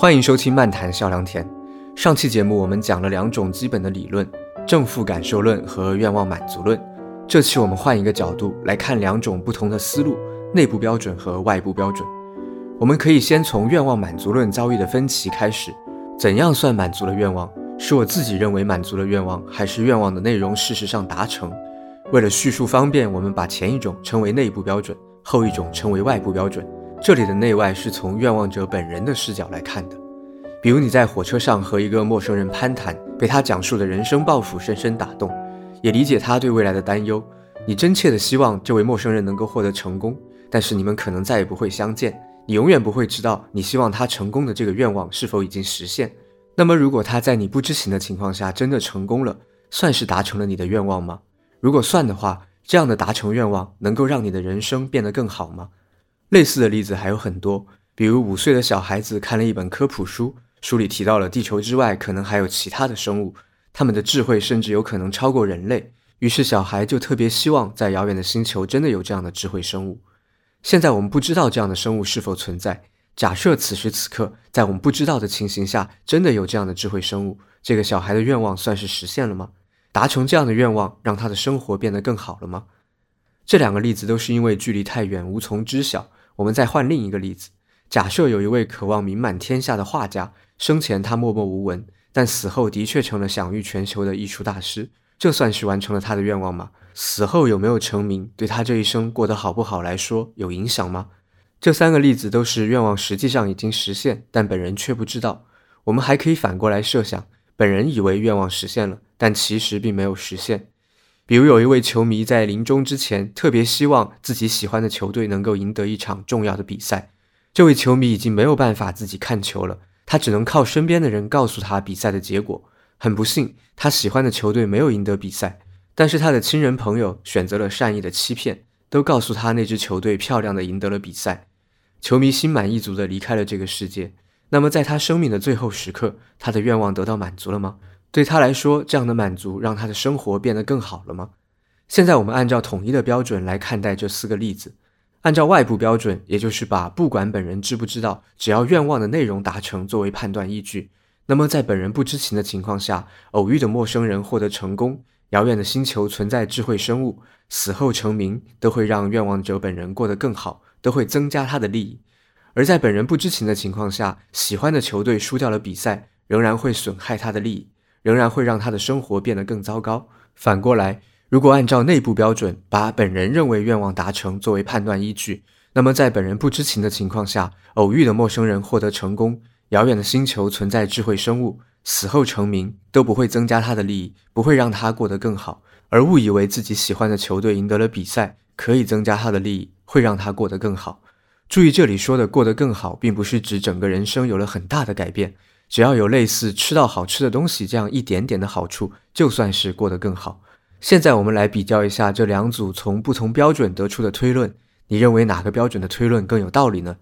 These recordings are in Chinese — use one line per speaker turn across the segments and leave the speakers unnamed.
欢迎收听漫谈笑良田。上期节目我们讲了两种基本的理论：正负感受论和愿望满足论。这期我们换一个角度来看两种不同的思路：内部标准和外部标准。我们可以先从愿望满足论遭遇的分歧开始。怎样算满足了愿望？是我自己认为满足了愿望，还是愿望的内容事实上达成？为了叙述方便，我们把前一种称为内部标准，后一种称为外部标准。这里的内外是从愿望者本人的视角来看的。比如你在火车上和一个陌生人攀谈，被他讲述的人生抱负深深打动，也理解他对未来的担忧。你真切的希望这位陌生人能够获得成功，但是你们可能再也不会相见。你永远不会知道你希望他成功的这个愿望是否已经实现。那么，如果他在你不知情的情况下真的成功了，算是达成了你的愿望吗？如果算的话，这样的达成愿望能够让你的人生变得更好吗？类似的例子还有很多，比如五岁的小孩子看了一本科普书，书里提到了地球之外可能还有其他的生物，他们的智慧甚至有可能超过人类。于是小孩就特别希望在遥远的星球真的有这样的智慧生物。现在我们不知道这样的生物是否存在。假设此时此刻在我们不知道的情形下真的有这样的智慧生物，这个小孩的愿望算是实现了吗？达成这样的愿望，让他的生活变得更好了吗？这两个例子都是因为距离太远无从知晓。我们再换另一个例子，假设有一位渴望名满天下的画家，生前他默默无闻，但死后的确成了享誉全球的艺术大师，这算是完成了他的愿望吗？死后有没有成名，对他这一生过得好不好来说有影响吗？这三个例子都是愿望实际上已经实现，但本人却不知道。我们还可以反过来设想，本人以为愿望实现了，但其实并没有实现。比如有一位球迷在临终之前特别希望自己喜欢的球队能够赢得一场重要的比赛。这位球迷已经没有办法自己看球了，他只能靠身边的人告诉他比赛的结果。很不幸，他喜欢的球队没有赢得比赛，但是他的亲人朋友选择了善意的欺骗，都告诉他那支球队漂亮的赢得了比赛。球迷心满意足地离开了这个世界。那么在他生命的最后时刻，他的愿望得到满足了吗？对他来说，这样的满足让他的生活变得更好了吗？现在我们按照统一的标准来看待这四个例子。按照外部标准，也就是把不管本人知不知道，只要愿望的内容达成作为判断依据，那么在本人不知情的情况下，偶遇的陌生人获得成功，遥远的星球存在智慧生物，死后成名，都会让愿望者本人过得更好，都会增加他的利益；而在本人不知情的情况下，喜欢的球队输掉了比赛，仍然会损害他的利益。仍然会让他的生活变得更糟糕。反过来，如果按照内部标准，把本人认为愿望达成作为判断依据，那么在本人不知情的情况下，偶遇的陌生人获得成功，遥远的星球存在智慧生物，死后成名，都不会增加他的利益，不会让他过得更好。而误以为自己喜欢的球队赢得了比赛，可以增加他的利益，会让他过得更好。注意，这里说的过得更好，并不是指整个人生有了很大的改变。只要有类似吃到好吃的东西这样一点点的好处，就算是过得更好。现在我们来比较一下这两组从不同标准得出的推论，你认为哪个标准的推论更有道理呢？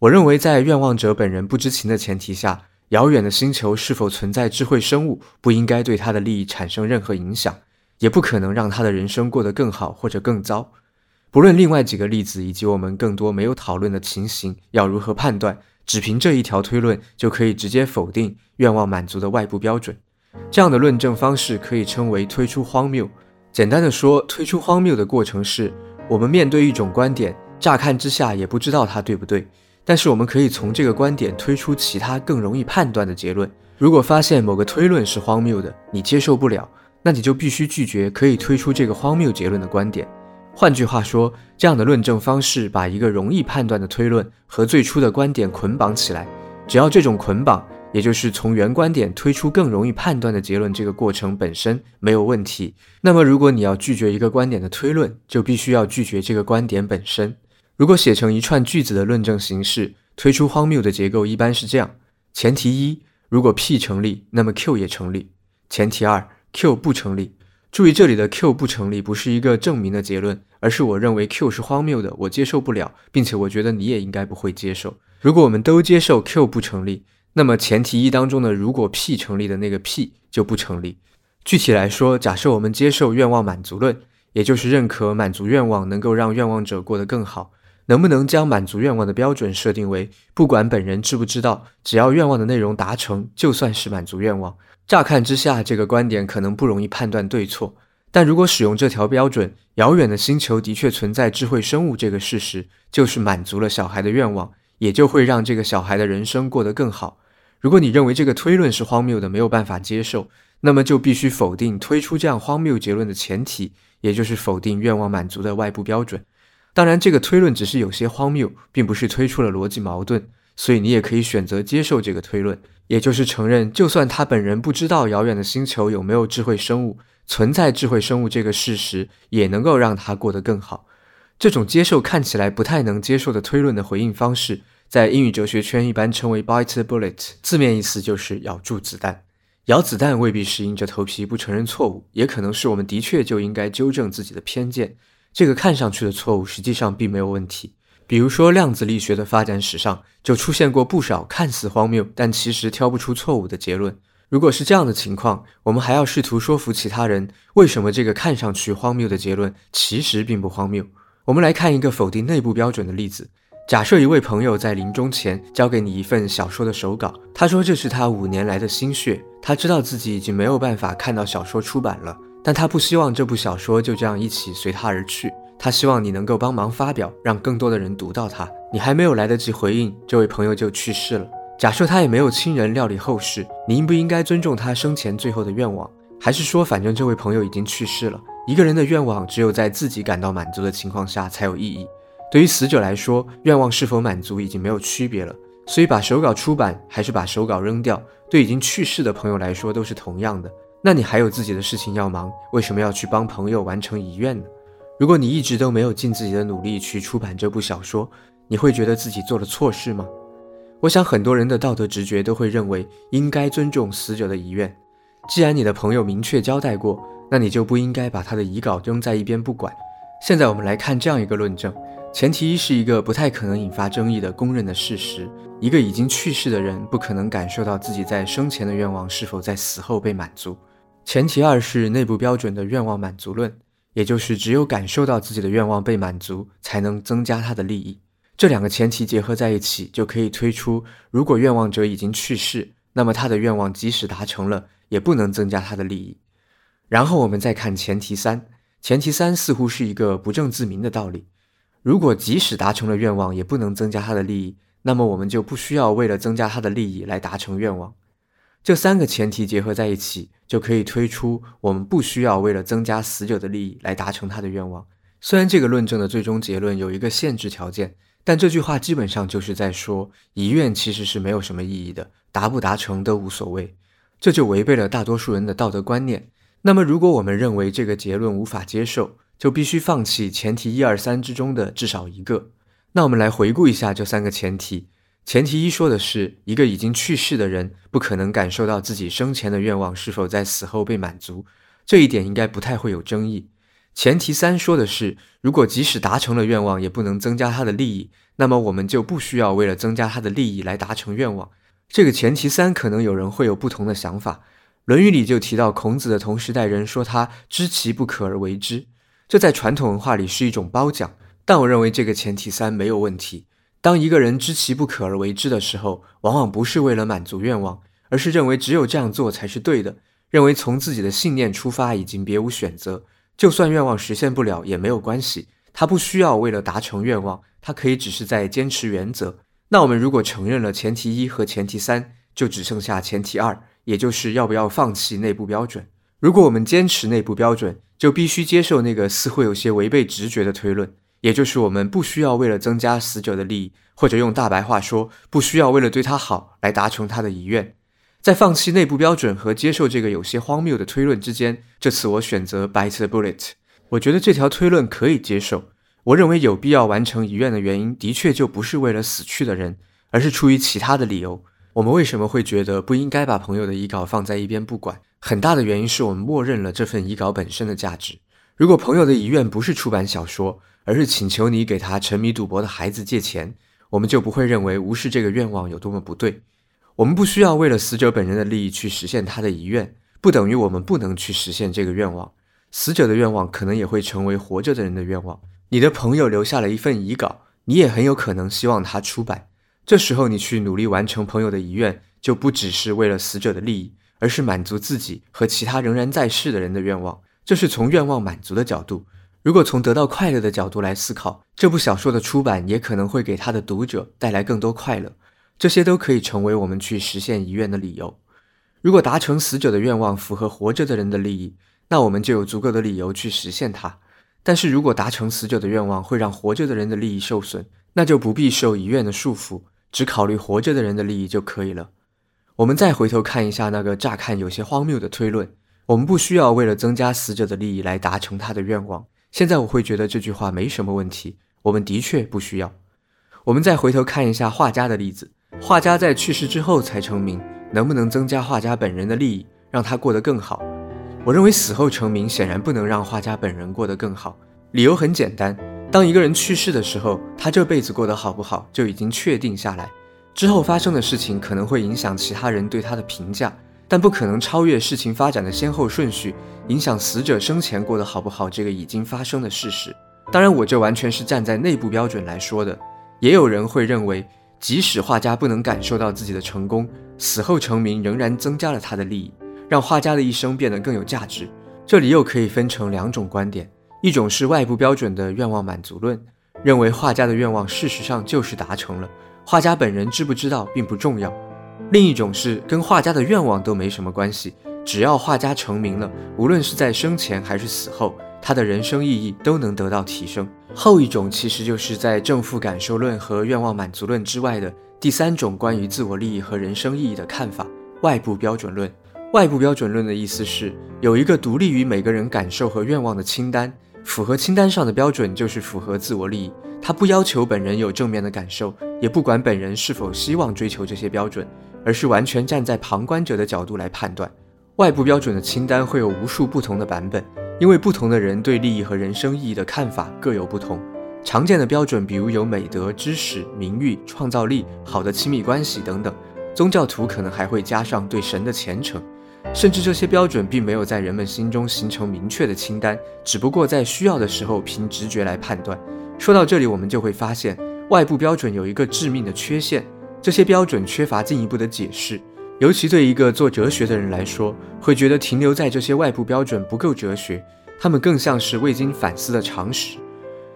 我认为，在愿望者本人不知情的前提下，遥远的星球是否存在智慧生物，不应该对他的利益产生任何影响，也不可能让他的人生过得更好或者更糟。不论另外几个例子以及我们更多没有讨论的情形，要如何判断？只凭这一条推论就可以直接否定愿望满足的外部标准，这样的论证方式可以称为推出荒谬。简单的说，推出荒谬的过程是我们面对一种观点，乍看之下也不知道它对不对，但是我们可以从这个观点推出其他更容易判断的结论。如果发现某个推论是荒谬的，你接受不了，那你就必须拒绝可以推出这个荒谬结论的观点。换句话说，这样的论证方式把一个容易判断的推论和最初的观点捆绑起来。只要这种捆绑，也就是从原观点推出更容易判断的结论这个过程本身没有问题，那么如果你要拒绝一个观点的推论，就必须要拒绝这个观点本身。如果写成一串句子的论证形式，推出荒谬的结构一般是这样：前提一，如果 P 成立，那么 Q 也成立；前提二，Q 不成立。注意，这里的 Q 不成立，不是一个证明的结论，而是我认为 Q 是荒谬的，我接受不了，并且我觉得你也应该不会接受。如果我们都接受 Q 不成立，那么前提一当中的如果 P 成立的那个 P 就不成立。具体来说，假设我们接受愿望满足论，也就是认可满足愿望能够让愿望者过得更好，能不能将满足愿望的标准设定为不管本人知不知道，只要愿望的内容达成，就算是满足愿望？乍看之下，这个观点可能不容易判断对错。但如果使用这条标准，遥远的星球的确存在智慧生物这个事实，就是满足了小孩的愿望，也就会让这个小孩的人生过得更好。如果你认为这个推论是荒谬的，没有办法接受，那么就必须否定推出这样荒谬结论的前提，也就是否定愿望满足的外部标准。当然，这个推论只是有些荒谬，并不是推出了逻辑矛盾，所以你也可以选择接受这个推论，也就是承认，就算他本人不知道遥远的星球有没有智慧生物存在，智慧生物这个事实也能够让他过得更好。这种接受看起来不太能接受的推论的回应方式，在英语哲学圈一般称为 bite the bullet，字面意思就是咬住子弹。咬子弹未必是硬着头皮不承认错误，也可能是我们的确就应该纠正自己的偏见。这个看上去的错误，实际上并没有问题。比如说，量子力学的发展史上就出现过不少看似荒谬，但其实挑不出错误的结论。如果是这样的情况，我们还要试图说服其他人，为什么这个看上去荒谬的结论其实并不荒谬。我们来看一个否定内部标准的例子：假设一位朋友在临终前交给你一份小说的手稿，他说这是他五年来的心血，他知道自己已经没有办法看到小说出版了。但他不希望这部小说就这样一起随他而去，他希望你能够帮忙发表，让更多的人读到它。你还没有来得及回应，这位朋友就去世了。假设他也没有亲人料理后事，你应不应该尊重他生前最后的愿望？还是说，反正这位朋友已经去世了，一个人的愿望只有在自己感到满足的情况下才有意义。对于死者来说，愿望是否满足已经没有区别了。所以，把手稿出版还是把手稿扔掉，对已经去世的朋友来说都是同样的。那你还有自己的事情要忙，为什么要去帮朋友完成遗愿呢？如果你一直都没有尽自己的努力去出版这部小说，你会觉得自己做了错事吗？我想很多人的道德直觉都会认为应该尊重死者的遗愿。既然你的朋友明确交代过，那你就不应该把他的遗稿扔在一边不管。现在我们来看这样一个论证：前提一是一个不太可能引发争议的公认的事实，一个已经去世的人不可能感受到自己在生前的愿望是否在死后被满足。前提二是内部标准的愿望满足论，也就是只有感受到自己的愿望被满足，才能增加他的利益。这两个前提结合在一起，就可以推出：如果愿望者已经去世，那么他的愿望即使达成了，也不能增加他的利益。然后我们再看前提三，前提三似乎是一个不证自明的道理：如果即使达成了愿望，也不能增加他的利益，那么我们就不需要为了增加他的利益来达成愿望。这三个前提结合在一起，就可以推出我们不需要为了增加死者的利益来达成他的愿望。虽然这个论证的最终结论有一个限制条件，但这句话基本上就是在说遗愿其实是没有什么意义的，达不达成都无所谓。这就违背了大多数人的道德观念。那么，如果我们认为这个结论无法接受，就必须放弃前提一二三之中的至少一个。那我们来回顾一下这三个前提。前提一说的是一个已经去世的人不可能感受到自己生前的愿望是否在死后被满足，这一点应该不太会有争议。前提三说的是，如果即使达成了愿望也不能增加他的利益，那么我们就不需要为了增加他的利益来达成愿望。这个前提三可能有人会有不同的想法。《论语》里就提到孔子的同时代人说他知其不可而为之，这在传统文化里是一种褒奖。但我认为这个前提三没有问题。当一个人知其不可而为之的时候，往往不是为了满足愿望，而是认为只有这样做才是对的，认为从自己的信念出发已经别无选择，就算愿望实现不了也没有关系，他不需要为了达成愿望，他可以只是在坚持原则。那我们如果承认了前提一和前提三，就只剩下前提二，也就是要不要放弃内部标准。如果我们坚持内部标准，就必须接受那个似乎有些违背直觉的推论。也就是我们不需要为了增加死者的利益，或者用大白话说，不需要为了对他好来达成他的遗愿。在放弃内部标准和接受这个有些荒谬的推论之间，这次我选择 bite the bullet。我觉得这条推论可以接受。我认为有必要完成遗愿的原因，的确就不是为了死去的人，而是出于其他的理由。我们为什么会觉得不应该把朋友的遗稿放在一边不管？很大的原因是我们默认了这份遗稿本身的价值。如果朋友的遗愿不是出版小说，而是请求你给他沉迷赌博的孩子借钱，我们就不会认为无视这个愿望有多么不对。我们不需要为了死者本人的利益去实现他的遗愿，不等于我们不能去实现这个愿望。死者的愿望可能也会成为活着的人的愿望。你的朋友留下了一份遗稿，你也很有可能希望他出版。这时候，你去努力完成朋友的遗愿，就不只是为了死者的利益，而是满足自己和其他仍然在世的人的愿望。这是从愿望满足的角度。如果从得到快乐的角度来思考，这部小说的出版也可能会给他的读者带来更多快乐。这些都可以成为我们去实现遗愿的理由。如果达成死者的愿望符合活着的人的利益，那我们就有足够的理由去实现它。但是如果达成死者的愿望会让活着的人的利益受损，那就不必受遗愿的束缚。只考虑活着的人的利益就可以了。我们再回头看一下那个乍看有些荒谬的推论：我们不需要为了增加死者的利益来达成他的愿望。现在我会觉得这句话没什么问题。我们的确不需要。我们再回头看一下画家的例子：画家在去世之后才成名，能不能增加画家本人的利益，让他过得更好？我认为死后成名显然不能让画家本人过得更好。理由很简单。当一个人去世的时候，他这辈子过得好不好就已经确定下来。之后发生的事情可能会影响其他人对他的评价，但不可能超越事情发展的先后顺序，影响死者生前过得好不好这个已经发生的事实。当然，我这完全是站在内部标准来说的。也有人会认为，即使画家不能感受到自己的成功，死后成名仍然增加了他的利益，让画家的一生变得更有价值。这里又可以分成两种观点。一种是外部标准的愿望满足论，认为画家的愿望事实上就是达成了，画家本人知不知道并不重要；另一种是跟画家的愿望都没什么关系，只要画家成名了，无论是在生前还是死后，他的人生意义都能得到提升。后一种其实就是在正负感受论和愿望满足论之外的第三种关于自我利益和人生意义的看法——外部标准论。外部标准论的意思是有一个独立于每个人感受和愿望的清单。符合清单上的标准就是符合自我利益，他不要求本人有正面的感受，也不管本人是否希望追求这些标准，而是完全站在旁观者的角度来判断。外部标准的清单会有无数不同的版本，因为不同的人对利益和人生意义的看法各有不同。常见的标准比如有美德、知识、名誉、创造力、好的亲密关系等等。宗教徒可能还会加上对神的虔诚。甚至这些标准并没有在人们心中形成明确的清单，只不过在需要的时候凭直觉来判断。说到这里，我们就会发现，外部标准有一个致命的缺陷：这些标准缺乏进一步的解释。尤其对一个做哲学的人来说，会觉得停留在这些外部标准不够哲学，他们更像是未经反思的常识。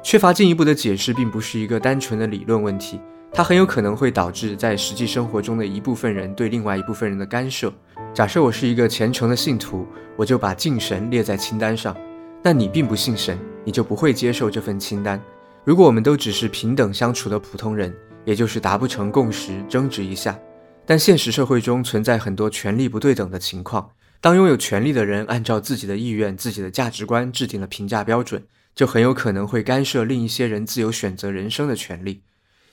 缺乏进一步的解释，并不是一个单纯的理论问题。它很有可能会导致在实际生活中的一部分人对另外一部分人的干涉。假设我是一个虔诚的信徒，我就把敬神列在清单上。但你并不信神，你就不会接受这份清单。如果我们都只是平等相处的普通人，也就是达不成共识，争执一下。但现实社会中存在很多权力不对等的情况，当拥有权力的人按照自己的意愿、自己的价值观制定了评价标准，就很有可能会干涉另一些人自由选择人生的权利。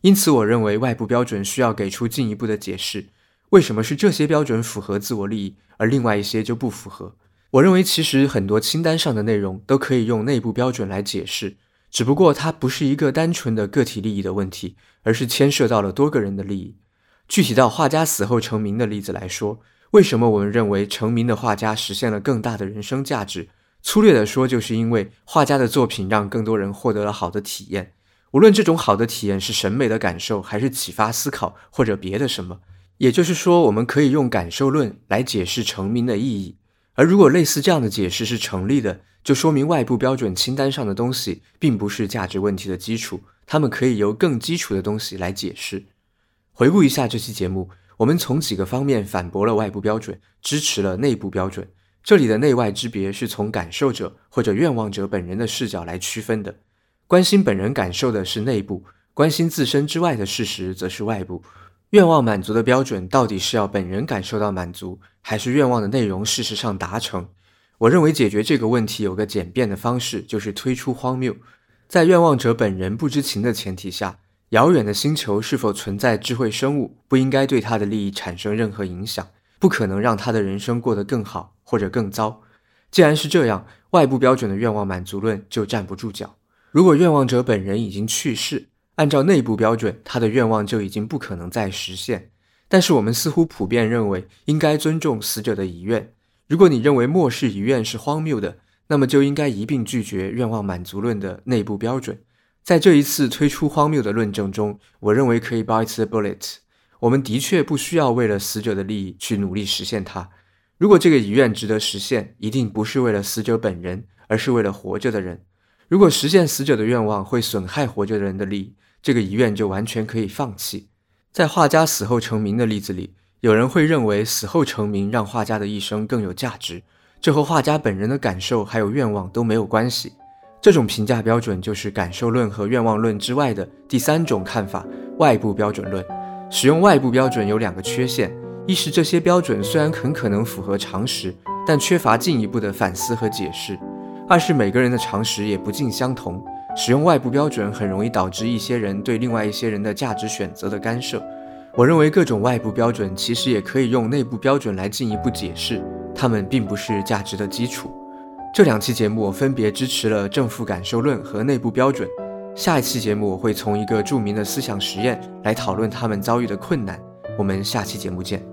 因此，我认为外部标准需要给出进一步的解释：为什么是这些标准符合自我利益，而另外一些就不符合？我认为，其实很多清单上的内容都可以用内部标准来解释，只不过它不是一个单纯的个体利益的问题，而是牵涉到了多个人的利益。具体到画家死后成名的例子来说，为什么我们认为成名的画家实现了更大的人生价值？粗略地说，就是因为画家的作品让更多人获得了好的体验。无论这种好的体验是审美的感受，还是启发思考，或者别的什么，也就是说，我们可以用感受论来解释成名的意义。而如果类似这样的解释是成立的，就说明外部标准清单上的东西并不是价值问题的基础，它们可以由更基础的东西来解释。回顾一下这期节目，我们从几个方面反驳了外部标准，支持了内部标准。这里的内外之别是从感受者或者愿望者本人的视角来区分的。关心本人感受的是内部，关心自身之外的事实则是外部。愿望满足的标准到底是要本人感受到满足，还是愿望的内容事实上达成？我认为解决这个问题有个简便的方式，就是推出荒谬。在愿望者本人不知情的前提下，遥远的星球是否存在智慧生物，不应该对他的利益产生任何影响，不可能让他的人生过得更好或者更糟。既然是这样，外部标准的愿望满足论就站不住脚。如果愿望者本人已经去世，按照内部标准，他的愿望就已经不可能再实现。但是我们似乎普遍认为应该尊重死者的遗愿。如果你认为漠视遗愿是荒谬的，那么就应该一并拒绝愿望满足论的内部标准。在这一次推出荒谬的论证中，我认为可以 bite the bullet。我们的确不需要为了死者的利益去努力实现它。如果这个遗愿值得实现，一定不是为了死者本人，而是为了活着的人。如果实现死者的愿望会损害活着的人的利益，这个遗愿就完全可以放弃。在画家死后成名的例子里，有人会认为死后成名让画家的一生更有价值，这和画家本人的感受还有愿望都没有关系。这种评价标准就是感受论和愿望论之外的第三种看法——外部标准论。使用外部标准有两个缺陷：一是这些标准虽然很可能符合常识，但缺乏进一步的反思和解释；二是每个人的常识也不尽相同。使用外部标准很容易导致一些人对另外一些人的价值选择的干涉。我认为各种外部标准其实也可以用内部标准来进一步解释，它们并不是价值的基础。这两期节目我分别支持了正负感受论和内部标准。下一期节目我会从一个著名的思想实验来讨论他们遭遇的困难。我们下期节目见。